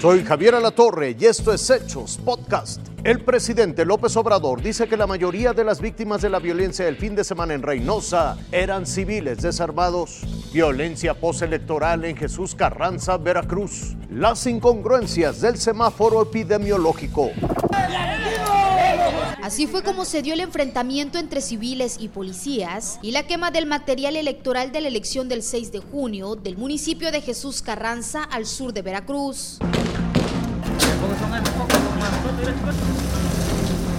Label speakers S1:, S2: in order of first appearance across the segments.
S1: Soy Javier Alatorre y esto es Hechos Podcast. El presidente López Obrador dice que la mayoría de las víctimas de la violencia del fin de semana en Reynosa eran civiles desarmados. Violencia postelectoral en Jesús Carranza, Veracruz. Las incongruencias del semáforo epidemiológico.
S2: Así fue como se dio el enfrentamiento entre civiles y policías y la quema del material electoral de la elección del 6 de junio del municipio de Jesús Carranza al sur de Veracruz.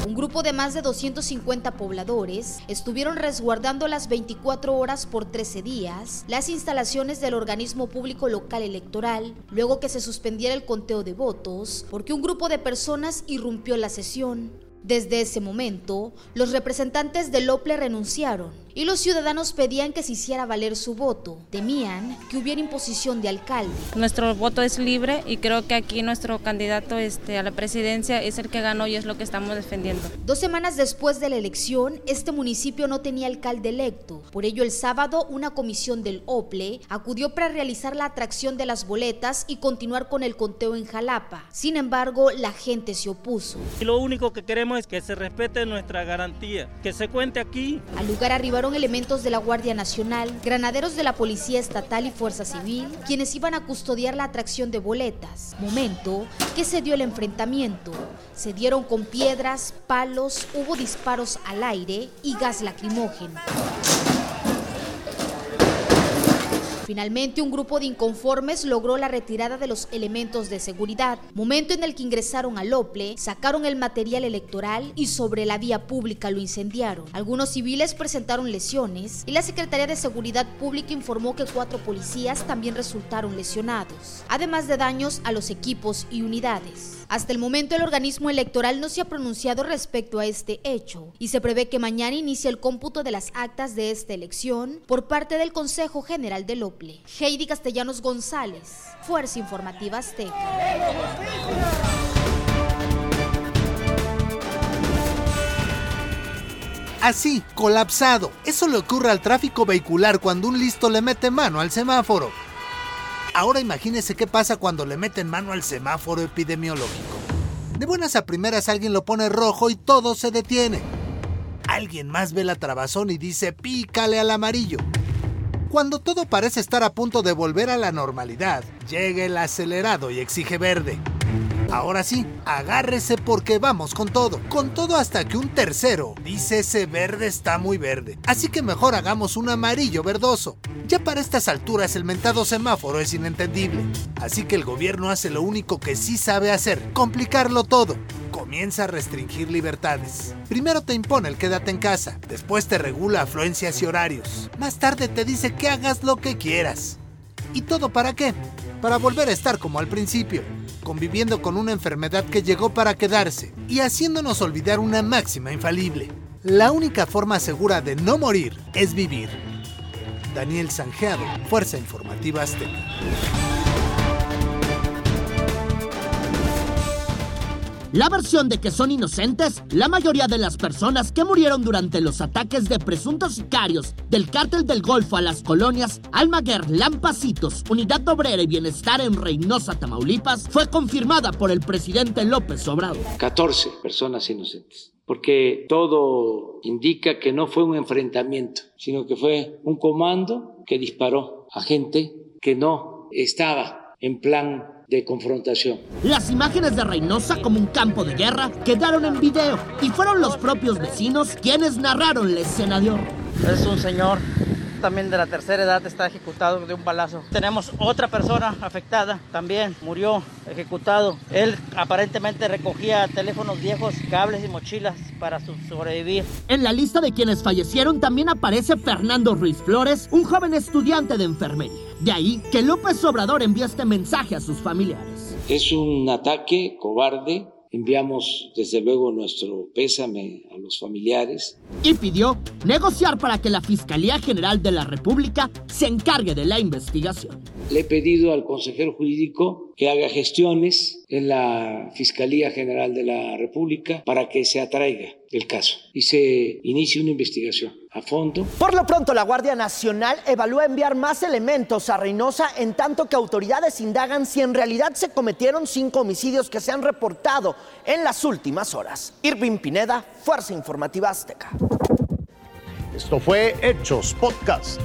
S2: Un grupo de más de 250 pobladores estuvieron resguardando las 24 horas por 13 días las instalaciones del organismo público local electoral, luego que se suspendiera el conteo de votos, porque un grupo de personas irrumpió la sesión. Desde ese momento, los representantes del OPLE renunciaron y los ciudadanos pedían que se hiciera valer su voto. Temían que hubiera imposición de alcalde.
S3: Nuestro voto es libre y creo que aquí nuestro candidato este, a la presidencia es el que ganó y es lo que estamos defendiendo.
S2: Dos semanas después de la elección, este municipio no tenía alcalde electo. Por ello, el sábado, una comisión del OPLE acudió para realizar la atracción de las boletas y continuar con el conteo en Jalapa. Sin embargo, la gente se opuso.
S4: Y lo único que queremos es que se respete nuestra garantía, que se cuente aquí.
S2: Al lugar arribaron elementos de la Guardia Nacional, granaderos de la Policía Estatal y Fuerza Civil, quienes iban a custodiar la atracción de boletas. Momento que se dio el enfrentamiento. Se dieron con piedras, palos, hubo disparos al aire y gas lacrimógeno. Finalmente, un grupo de inconformes logró la retirada de los elementos de seguridad, momento en el que ingresaron al OPLE, sacaron el material electoral y sobre la vía pública lo incendiaron. Algunos civiles presentaron lesiones y la Secretaría de Seguridad Pública informó que cuatro policías también resultaron lesionados, además de daños a los equipos y unidades. Hasta el momento el organismo electoral no se ha pronunciado respecto a este hecho y se prevé que mañana inicie el cómputo de las actas de esta elección por parte del Consejo General del OPLE. Heidi Castellanos González, Fuerza Informativa Azteca.
S5: Así, colapsado. Eso le ocurre al tráfico vehicular cuando un listo le mete mano al semáforo. Ahora imagínese qué pasa cuando le meten mano al semáforo epidemiológico. De buenas a primeras alguien lo pone rojo y todo se detiene. Alguien más ve la trabazón y dice pícale al amarillo. Cuando todo parece estar a punto de volver a la normalidad, llega el acelerado y exige verde. Ahora sí, agárrese porque vamos con todo. Con todo hasta que un tercero dice ese verde está muy verde. Así que mejor hagamos un amarillo verdoso. Ya para estas alturas el mentado semáforo es inentendible. Así que el gobierno hace lo único que sí sabe hacer, complicarlo todo. Comienza a restringir libertades. Primero te impone el quédate en casa, después te regula afluencias y horarios. Más tarde te dice que hagas lo que quieras. ¿Y todo para qué? Para volver a estar como al principio conviviendo con una enfermedad que llegó para quedarse y haciéndonos olvidar una máxima infalible. La única forma segura de no morir es vivir. Daniel Sanjeado, Fuerza Informativa Azteca.
S6: La versión de que son inocentes, la mayoría de las personas que murieron durante los ataques de presuntos sicarios del cártel del Golfo a las colonias Almaguer, Lampacitos, Unidad Obrera y Bienestar en Reynosa, Tamaulipas, fue confirmada por el presidente López Obrador.
S7: 14 personas inocentes porque todo indica que no fue un enfrentamiento, sino que fue un comando que disparó a gente que no estaba en plan de confrontación.
S6: Las imágenes de Reynosa como un campo de guerra quedaron en video y fueron los propios vecinos quienes narraron la escena de horror.
S8: Es un señor también de la tercera edad está ejecutado de un balazo. Tenemos otra persona afectada, también murió ejecutado. Él aparentemente recogía teléfonos viejos, cables y mochilas para sobrevivir.
S6: En la lista de quienes fallecieron también aparece Fernando Ruiz Flores, un joven estudiante de enfermería. De ahí que López Obrador envía este mensaje a sus familiares.
S7: Es un ataque cobarde Enviamos desde luego nuestro pésame a los familiares.
S6: Y pidió negociar para que la Fiscalía General de la República se encargue de la investigación.
S7: Le he pedido al consejero jurídico que haga gestiones en la Fiscalía General de la República para que se atraiga el caso y se inicie una investigación a fondo.
S9: Por lo pronto, la Guardia Nacional evalúa enviar más elementos a Reynosa en tanto que autoridades indagan si en realidad se cometieron cinco homicidios que se han reportado en las últimas horas. Irving Pineda, Fuerza Informativa Azteca.
S1: Esto fue Hechos Podcast.